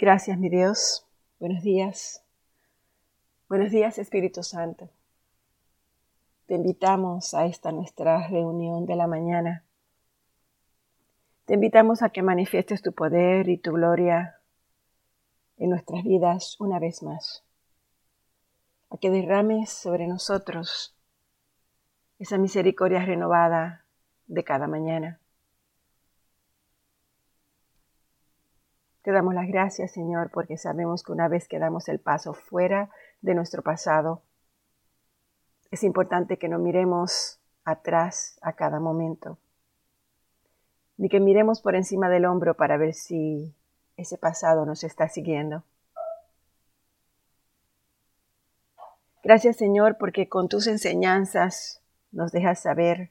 Gracias, mi Dios. Buenos días. Buenos días, Espíritu Santo. Te invitamos a esta nuestra reunión de la mañana. Te invitamos a que manifiestes tu poder y tu gloria en nuestras vidas una vez más. A que derrames sobre nosotros esa misericordia renovada de cada mañana. Damos las gracias, Señor, porque sabemos que una vez que damos el paso fuera de nuestro pasado, es importante que no miremos atrás a cada momento, ni que miremos por encima del hombro para ver si ese pasado nos está siguiendo. Gracias, Señor, porque con tus enseñanzas nos dejas saber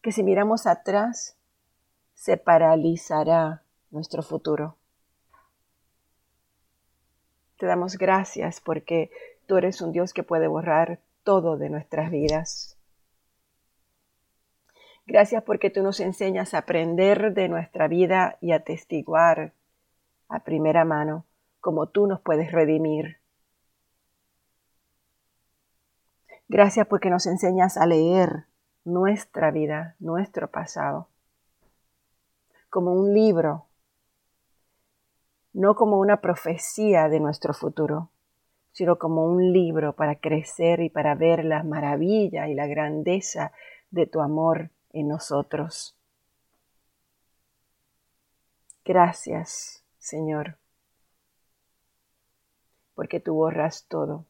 que si miramos atrás, se paralizará nuestro futuro. Te damos gracias porque tú eres un Dios que puede borrar todo de nuestras vidas. Gracias porque tú nos enseñas a aprender de nuestra vida y a testiguar a primera mano como tú nos puedes redimir. Gracias porque nos enseñas a leer nuestra vida, nuestro pasado, como un libro no como una profecía de nuestro futuro, sino como un libro para crecer y para ver la maravilla y la grandeza de tu amor en nosotros. Gracias, Señor, porque tú borras todo.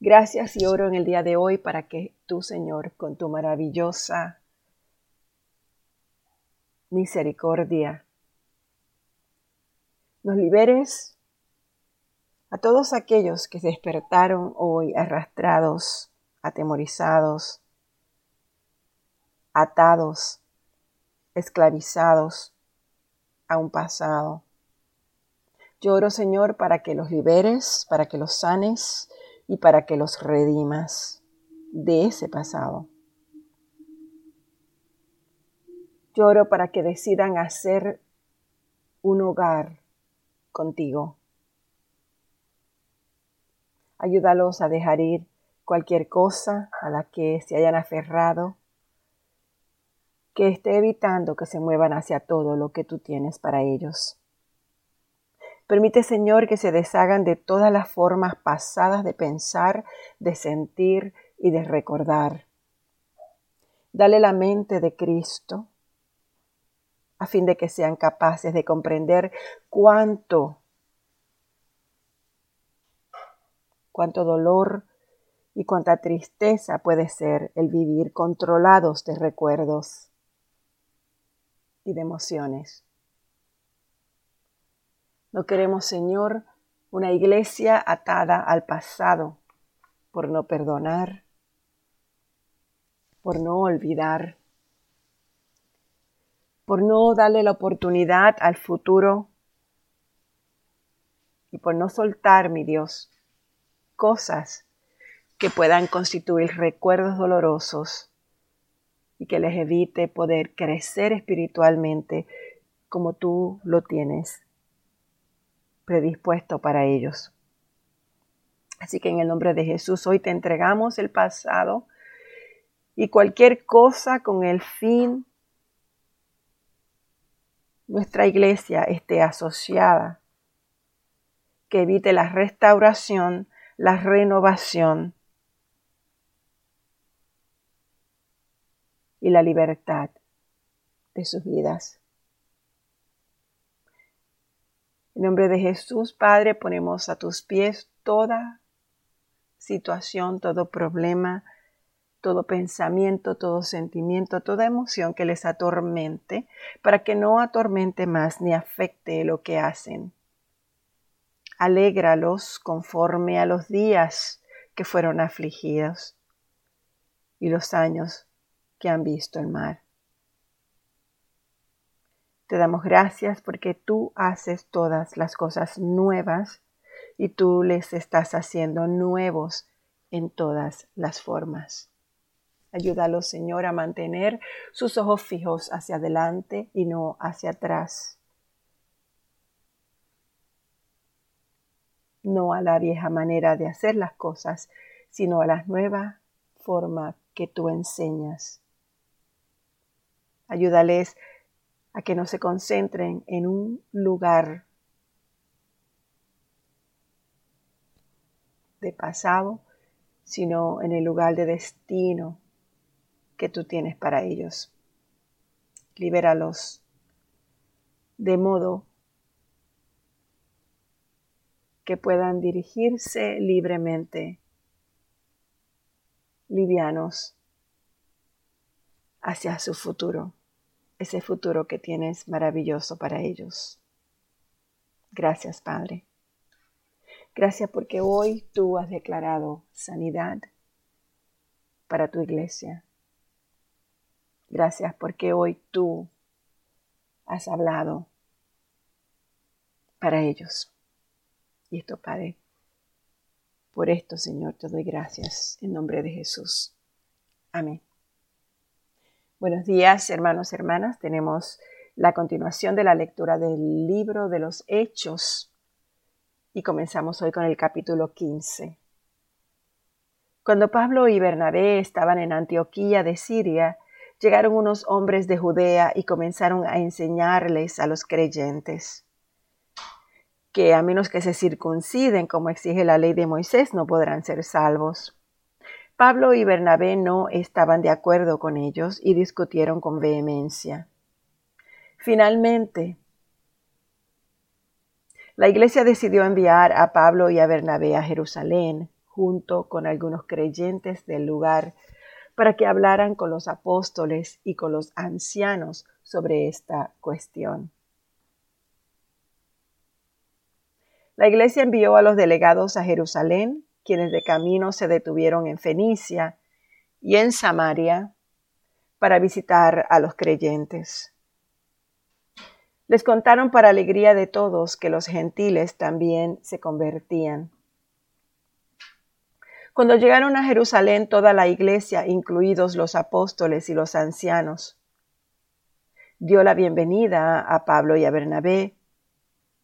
Gracias y oro en el día de hoy para que tú, Señor, con tu maravillosa misericordia, nos liberes a todos aquellos que se despertaron hoy arrastrados, atemorizados, atados, esclavizados a un pasado. Lloro, Señor, para que los liberes, para que los sanes y para que los redimas de ese pasado. Lloro para que decidan hacer un hogar contigo. Ayúdalos a dejar ir cualquier cosa a la que se hayan aferrado, que esté evitando que se muevan hacia todo lo que tú tienes para ellos. Permite, Señor, que se deshagan de todas las formas pasadas de pensar, de sentir y de recordar. Dale la mente de Cristo, a fin de que sean capaces de comprender cuánto, cuánto dolor y cuánta tristeza puede ser el vivir controlados de recuerdos y de emociones. No queremos, Señor, una iglesia atada al pasado por no perdonar, por no olvidar por no darle la oportunidad al futuro y por no soltar, mi Dios, cosas que puedan constituir recuerdos dolorosos y que les evite poder crecer espiritualmente como tú lo tienes predispuesto para ellos. Así que en el nombre de Jesús hoy te entregamos el pasado y cualquier cosa con el fin nuestra iglesia esté asociada, que evite la restauración, la renovación y la libertad de sus vidas. En nombre de Jesús, Padre, ponemos a tus pies toda situación, todo problema, todo pensamiento, todo sentimiento, toda emoción que les atormente, para que no atormente más ni afecte lo que hacen. Alégralos conforme a los días que fueron afligidos y los años que han visto el mar. Te damos gracias porque tú haces todas las cosas nuevas y tú les estás haciendo nuevos en todas las formas. Ayúdalo, Señor, a mantener sus ojos fijos hacia adelante y no hacia atrás. No a la vieja manera de hacer las cosas, sino a la nueva forma que tú enseñas. Ayúdales a que no se concentren en un lugar de pasado, sino en el lugar de destino que tú tienes para ellos. Libéralos de modo que puedan dirigirse libremente, livianos, hacia su futuro, ese futuro que tienes maravilloso para ellos. Gracias, Padre. Gracias porque hoy tú has declarado sanidad para tu iglesia. Gracias porque hoy tú has hablado para ellos. Y esto, Padre, por esto, Señor, te doy gracias en nombre de Jesús. Amén. Buenos días, hermanos, hermanas. Tenemos la continuación de la lectura del libro de los Hechos y comenzamos hoy con el capítulo 15. Cuando Pablo y Bernabé estaban en Antioquía de Siria, llegaron unos hombres de Judea y comenzaron a enseñarles a los creyentes que a menos que se circunciden como exige la ley de Moisés no podrán ser salvos. Pablo y Bernabé no estaban de acuerdo con ellos y discutieron con vehemencia. Finalmente, la iglesia decidió enviar a Pablo y a Bernabé a Jerusalén junto con algunos creyentes del lugar para que hablaran con los apóstoles y con los ancianos sobre esta cuestión. La iglesia envió a los delegados a Jerusalén, quienes de camino se detuvieron en Fenicia y en Samaria para visitar a los creyentes. Les contaron para alegría de todos que los gentiles también se convertían. Cuando llegaron a Jerusalén toda la iglesia, incluidos los apóstoles y los ancianos, dio la bienvenida a Pablo y a Bernabé,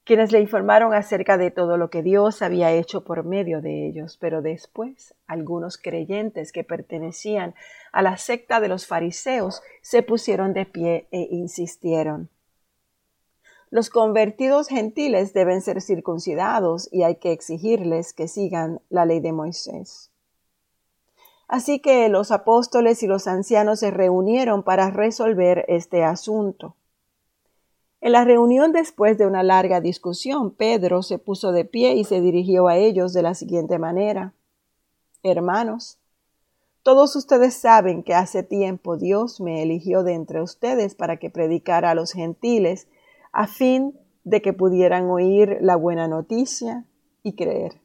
quienes le informaron acerca de todo lo que Dios había hecho por medio de ellos, pero después algunos creyentes que pertenecían a la secta de los fariseos se pusieron de pie e insistieron. Los convertidos gentiles deben ser circuncidados y hay que exigirles que sigan la ley de Moisés. Así que los apóstoles y los ancianos se reunieron para resolver este asunto. En la reunión después de una larga discusión, Pedro se puso de pie y se dirigió a ellos de la siguiente manera. Hermanos, todos ustedes saben que hace tiempo Dios me eligió de entre ustedes para que predicara a los gentiles, a fin de que pudieran oír la buena noticia y creer.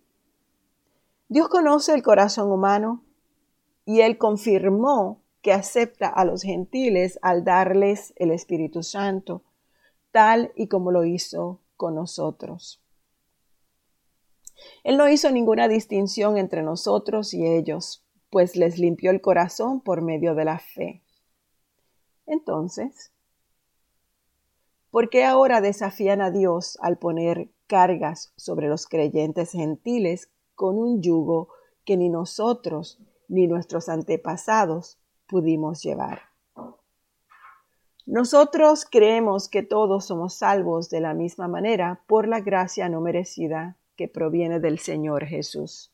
Dios conoce el corazón humano y Él confirmó que acepta a los gentiles al darles el Espíritu Santo tal y como lo hizo con nosotros. Él no hizo ninguna distinción entre nosotros y ellos, pues les limpió el corazón por medio de la fe. Entonces, ¿por qué ahora desafían a Dios al poner cargas sobre los creyentes gentiles con un yugo que ni nosotros ni nuestros antepasados pudimos llevar? Nosotros creemos que todos somos salvos de la misma manera por la gracia no merecida que proviene del Señor Jesús.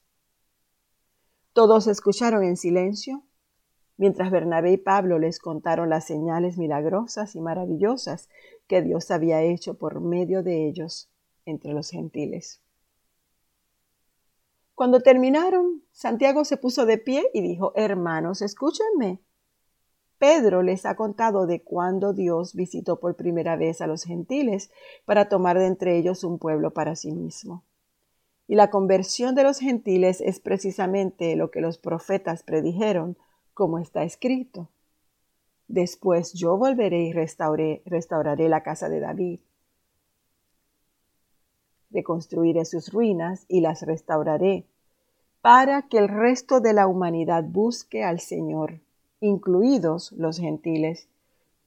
Todos escucharon en silencio mientras Bernabé y Pablo les contaron las señales milagrosas y maravillosas que Dios había hecho por medio de ellos entre los gentiles. Cuando terminaron, Santiago se puso de pie y dijo, Hermanos, escúchenme. Pedro les ha contado de cuando Dios visitó por primera vez a los gentiles para tomar de entre ellos un pueblo para sí mismo. Y la conversión de los gentiles es precisamente lo que los profetas predijeron, como está escrito. Después yo volveré y restauraré la casa de David. Reconstruiré sus ruinas y las restauraré, para que el resto de la humanidad busque al Señor incluidos los gentiles,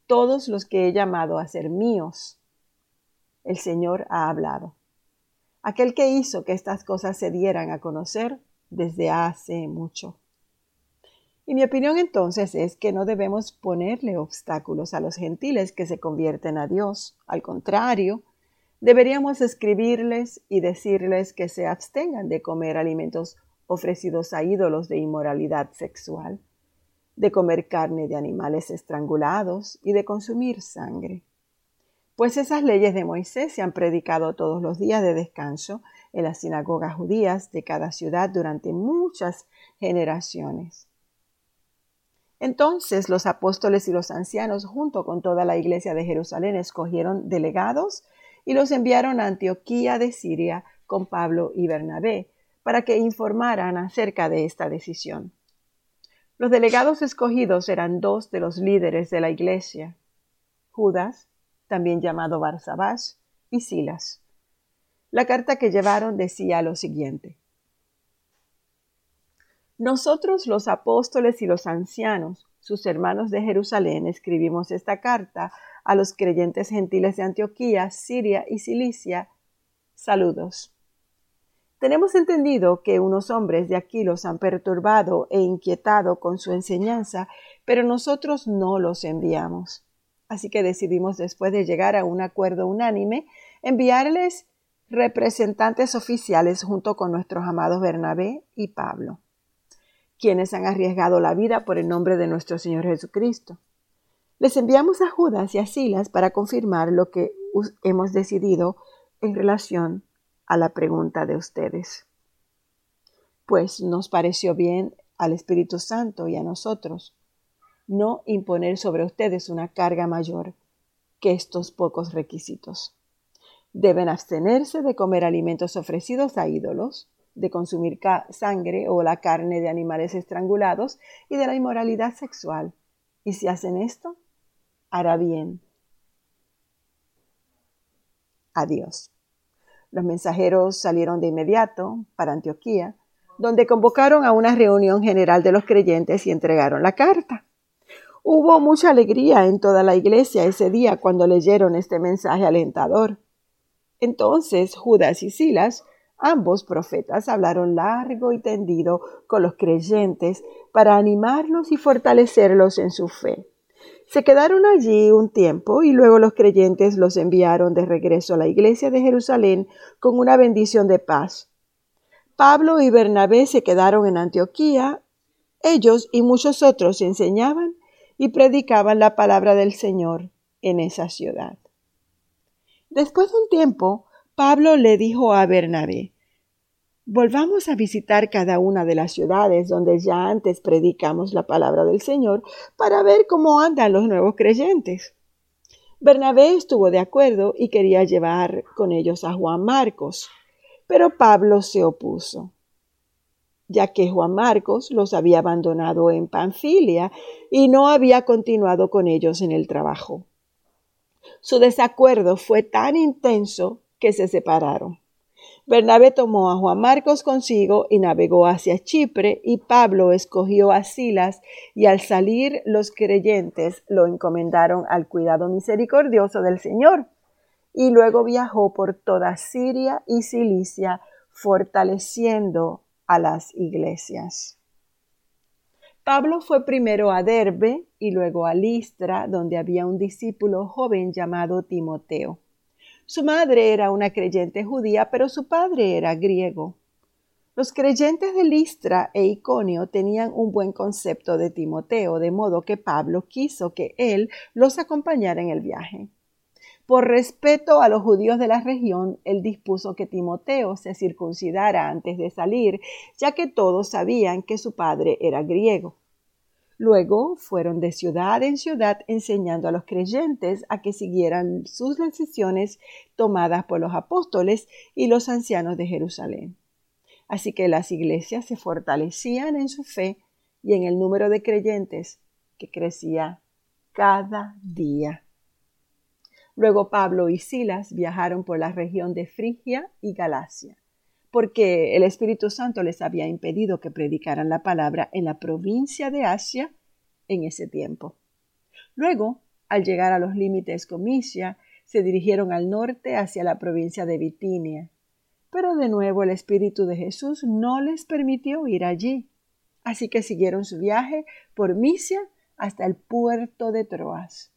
todos los que he llamado a ser míos. El Señor ha hablado. aquel que hizo que estas cosas se dieran a conocer desde hace mucho. Y mi opinión entonces es que no debemos ponerle obstáculos a los gentiles que se convierten a Dios. Al contrario, deberíamos escribirles y decirles que se abstengan de comer alimentos ofrecidos a ídolos de inmoralidad sexual, de comer carne de animales estrangulados y de consumir sangre. Pues esas leyes de Moisés se han predicado todos los días de descanso en las sinagogas judías de cada ciudad durante muchas generaciones. Entonces los apóstoles y los ancianos, junto con toda la iglesia de Jerusalén, escogieron delegados y los enviaron a Antioquía de Siria con Pablo y Bernabé para que informaran acerca de esta decisión. Los delegados escogidos eran dos de los líderes de la iglesia, Judas, también llamado Barsabás, y Silas. La carta que llevaron decía lo siguiente. Nosotros los apóstoles y los ancianos, sus hermanos de Jerusalén, escribimos esta carta a los creyentes gentiles de Antioquía, Siria y Cilicia. Saludos. Tenemos entendido que unos hombres de aquí los han perturbado e inquietado con su enseñanza, pero nosotros no los enviamos. Así que decidimos, después de llegar a un acuerdo unánime, enviarles representantes oficiales junto con nuestros amados Bernabé y Pablo quienes han arriesgado la vida por el nombre de nuestro Señor Jesucristo. Les enviamos a Judas y a Silas para confirmar lo que hemos decidido en relación a la pregunta de ustedes. Pues nos pareció bien al Espíritu Santo y a nosotros no imponer sobre ustedes una carga mayor que estos pocos requisitos. Deben abstenerse de comer alimentos ofrecidos a ídolos, de consumir sangre o la carne de animales estrangulados y de la inmoralidad sexual. Y si hacen esto, hará bien. Adiós. Los mensajeros salieron de inmediato para Antioquía, donde convocaron a una reunión general de los creyentes y entregaron la carta. Hubo mucha alegría en toda la iglesia ese día cuando leyeron este mensaje alentador. Entonces Judas y Silas Ambos profetas hablaron largo y tendido con los creyentes para animarlos y fortalecerlos en su fe. Se quedaron allí un tiempo y luego los creyentes los enviaron de regreso a la iglesia de Jerusalén con una bendición de paz. Pablo y Bernabé se quedaron en Antioquía. Ellos y muchos otros enseñaban y predicaban la palabra del Señor en esa ciudad. Después de un tiempo, Pablo le dijo a Bernabé, Volvamos a visitar cada una de las ciudades donde ya antes predicamos la palabra del Señor para ver cómo andan los nuevos creyentes. Bernabé estuvo de acuerdo y quería llevar con ellos a Juan Marcos, pero Pablo se opuso, ya que Juan Marcos los había abandonado en Panfilia y no había continuado con ellos en el trabajo. Su desacuerdo fue tan intenso que se separaron. Bernabé tomó a Juan Marcos consigo y navegó hacia Chipre, y Pablo escogió a Silas, y al salir los creyentes lo encomendaron al cuidado misericordioso del Señor. Y luego viajó por toda Siria y Cilicia, fortaleciendo a las iglesias. Pablo fue primero a Derbe y luego a Listra, donde había un discípulo joven llamado Timoteo. Su madre era una creyente judía, pero su padre era griego. Los creyentes de Listra e Iconio tenían un buen concepto de Timoteo, de modo que Pablo quiso que él los acompañara en el viaje. Por respeto a los judíos de la región, él dispuso que Timoteo se circuncidara antes de salir, ya que todos sabían que su padre era griego. Luego fueron de ciudad en ciudad enseñando a los creyentes a que siguieran sus decisiones tomadas por los apóstoles y los ancianos de Jerusalén. Así que las iglesias se fortalecían en su fe y en el número de creyentes que crecía cada día. Luego Pablo y Silas viajaron por la región de Frigia y Galacia porque el Espíritu Santo les había impedido que predicaran la palabra en la provincia de Asia en ese tiempo. Luego, al llegar a los límites con Misia, se dirigieron al norte hacia la provincia de Bitinia. Pero de nuevo el Espíritu de Jesús no les permitió ir allí. Así que siguieron su viaje por Misia hasta el puerto de Troas.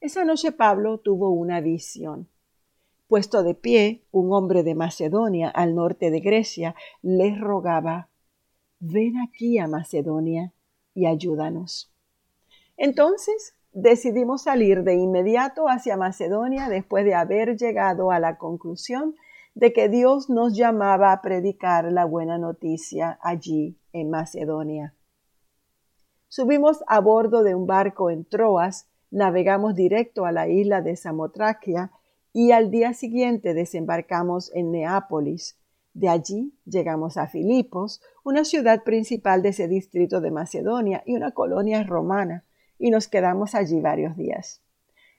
Esa noche Pablo tuvo una visión. Puesto de pie, un hombre de Macedonia, al norte de Grecia, les rogaba, ven aquí a Macedonia y ayúdanos. Entonces decidimos salir de inmediato hacia Macedonia después de haber llegado a la conclusión de que Dios nos llamaba a predicar la buena noticia allí en Macedonia. Subimos a bordo de un barco en Troas, navegamos directo a la isla de Samotraquia y al día siguiente desembarcamos en Neápolis. De allí llegamos a Filipos, una ciudad principal de ese distrito de Macedonia y una colonia romana, y nos quedamos allí varios días.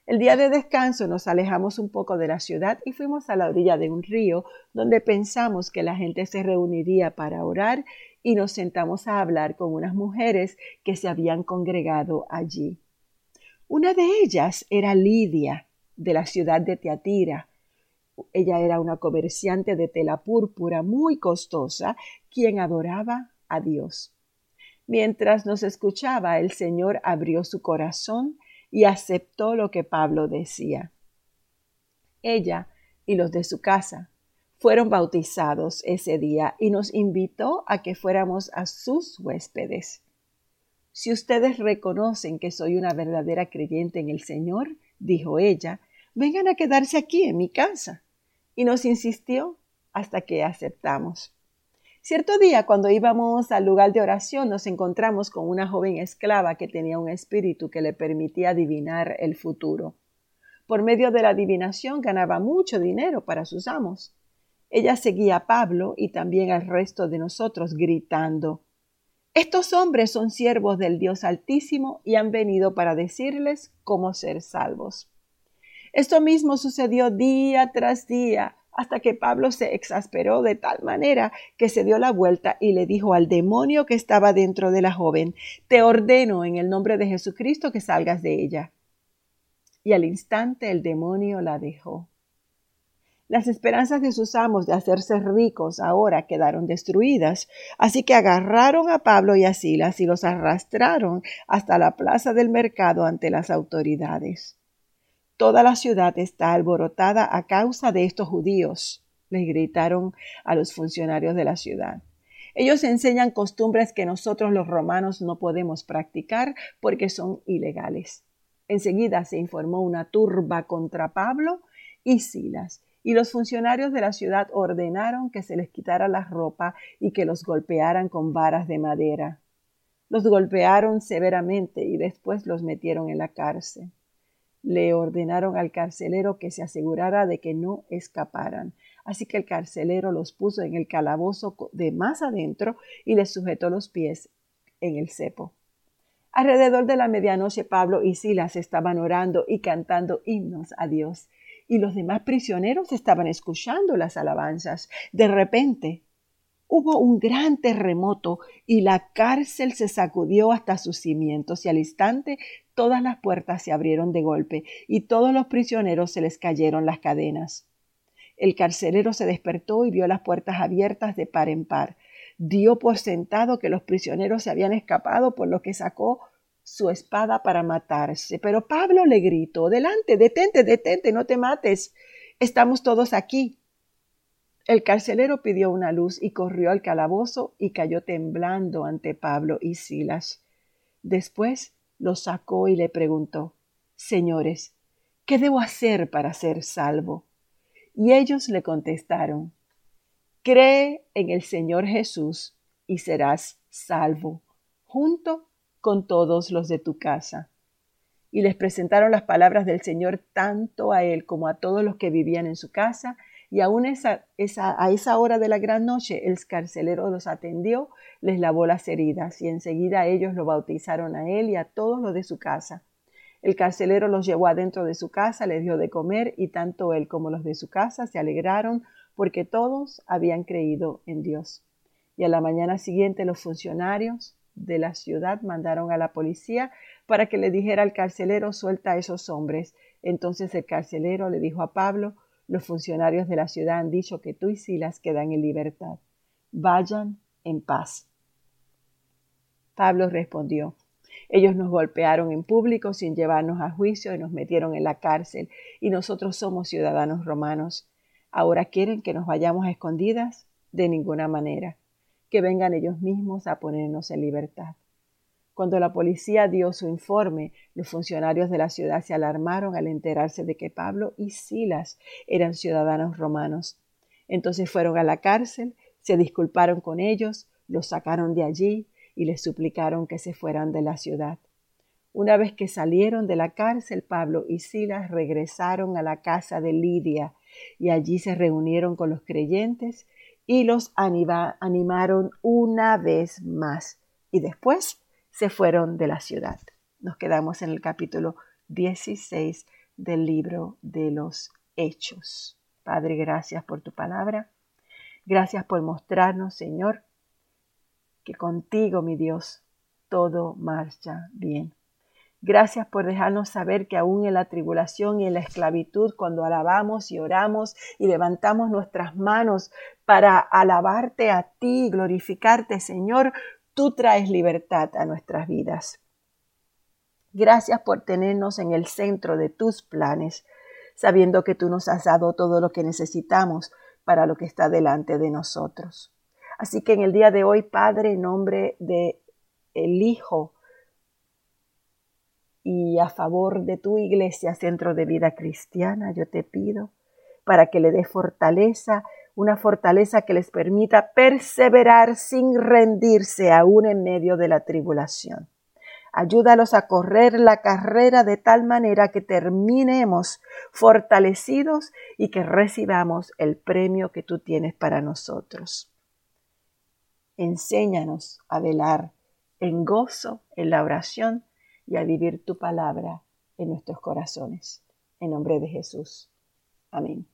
El día de descanso nos alejamos un poco de la ciudad y fuimos a la orilla de un río donde pensamos que la gente se reuniría para orar y nos sentamos a hablar con unas mujeres que se habían congregado allí. Una de ellas era Lidia, de la ciudad de Teatira. Ella era una comerciante de tela púrpura muy costosa, quien adoraba a Dios. Mientras nos escuchaba, el Señor abrió su corazón y aceptó lo que Pablo decía. Ella y los de su casa fueron bautizados ese día y nos invitó a que fuéramos a sus huéspedes. Si ustedes reconocen que soy una verdadera creyente en el Señor, dijo ella, vengan a quedarse aquí en mi casa. Y nos insistió hasta que aceptamos. Cierto día, cuando íbamos al lugar de oración, nos encontramos con una joven esclava que tenía un espíritu que le permitía adivinar el futuro. Por medio de la adivinación ganaba mucho dinero para sus amos. Ella seguía a Pablo y también al resto de nosotros gritando Estos hombres son siervos del Dios Altísimo y han venido para decirles cómo ser salvos. Esto mismo sucedió día tras día hasta que Pablo se exasperó de tal manera que se dio la vuelta y le dijo al demonio que estaba dentro de la joven, Te ordeno en el nombre de Jesucristo que salgas de ella. Y al instante el demonio la dejó. Las esperanzas de sus amos de hacerse ricos ahora quedaron destruidas, así que agarraron a Pablo y a Silas y los arrastraron hasta la plaza del mercado ante las autoridades. Toda la ciudad está alborotada a causa de estos judíos, les gritaron a los funcionarios de la ciudad. Ellos enseñan costumbres que nosotros los romanos no podemos practicar porque son ilegales. Enseguida se informó una turba contra Pablo y Silas, y los funcionarios de la ciudad ordenaron que se les quitara la ropa y que los golpearan con varas de madera. Los golpearon severamente y después los metieron en la cárcel le ordenaron al carcelero que se asegurara de que no escaparan. Así que el carcelero los puso en el calabozo de más adentro y les sujetó los pies en el cepo. Alrededor de la medianoche Pablo y Silas estaban orando y cantando himnos a Dios, y los demás prisioneros estaban escuchando las alabanzas. De repente hubo un gran terremoto y la cárcel se sacudió hasta sus cimientos y al instante todas las puertas se abrieron de golpe y todos los prisioneros se les cayeron las cadenas. El carcelero se despertó y vio las puertas abiertas de par en par. Dio por sentado que los prisioneros se habían escapado, por lo que sacó su espada para matarse. Pero Pablo le gritó Delante, detente, detente, no te mates. Estamos todos aquí. El carcelero pidió una luz y corrió al calabozo y cayó temblando ante Pablo y Silas. Después lo sacó y le preguntó, Señores, ¿qué debo hacer para ser salvo? Y ellos le contestaron, Cree en el Señor Jesús y serás salvo, junto con todos los de tu casa. Y les presentaron las palabras del Señor tanto a él como a todos los que vivían en su casa, y aún a esa hora de la gran noche el carcelero los atendió, les lavó las heridas y enseguida ellos lo bautizaron a él y a todos los de su casa. El carcelero los llevó adentro de su casa, les dio de comer y tanto él como los de su casa se alegraron porque todos habían creído en Dios. Y a la mañana siguiente los funcionarios de la ciudad mandaron a la policía para que le dijera al carcelero suelta a esos hombres. Entonces el carcelero le dijo a Pablo los funcionarios de la ciudad han dicho que tú y Silas quedan en libertad. Vayan en paz. Pablo respondió, ellos nos golpearon en público sin llevarnos a juicio y nos metieron en la cárcel, y nosotros somos ciudadanos romanos. ¿Ahora quieren que nos vayamos a escondidas? De ninguna manera. Que vengan ellos mismos a ponernos en libertad. Cuando la policía dio su informe, los funcionarios de la ciudad se alarmaron al enterarse de que Pablo y Silas eran ciudadanos romanos. Entonces fueron a la cárcel, se disculparon con ellos, los sacaron de allí y les suplicaron que se fueran de la ciudad. Una vez que salieron de la cárcel, Pablo y Silas regresaron a la casa de Lidia y allí se reunieron con los creyentes y los animaron una vez más. Y después se fueron de la ciudad. Nos quedamos en el capítulo 16 del libro de los Hechos. Padre, gracias por tu palabra. Gracias por mostrarnos, Señor, que contigo, mi Dios, todo marcha bien. Gracias por dejarnos saber que aún en la tribulación y en la esclavitud, cuando alabamos y oramos y levantamos nuestras manos para alabarte a ti glorificarte, Señor, tú traes libertad a nuestras vidas. Gracias por tenernos en el centro de tus planes, sabiendo que tú nos has dado todo lo que necesitamos para lo que está delante de nosotros. Así que en el día de hoy, Padre, en nombre de el Hijo y a favor de tu iglesia, Centro de Vida Cristiana, yo te pido para que le dé fortaleza una fortaleza que les permita perseverar sin rendirse aún en medio de la tribulación. Ayúdalos a correr la carrera de tal manera que terminemos fortalecidos y que recibamos el premio que tú tienes para nosotros. Enséñanos a velar en gozo en la oración y a vivir tu palabra en nuestros corazones. En nombre de Jesús. Amén.